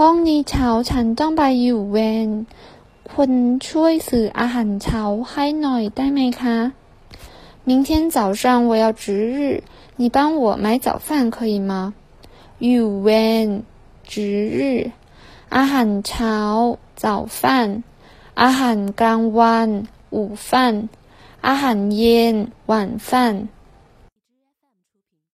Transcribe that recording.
พรุ่งนี้เช้าฉันต้องไปอยู่เวรคุณช่วยสืออาหารเช้าให้หน่อยได้ไหมคะ明天早上我要值日，你帮我买早饭可以吗？อยู่เวร值日อาหารเช้า早饭อาหารกลางวัน午饭อาหารเย็น晚饭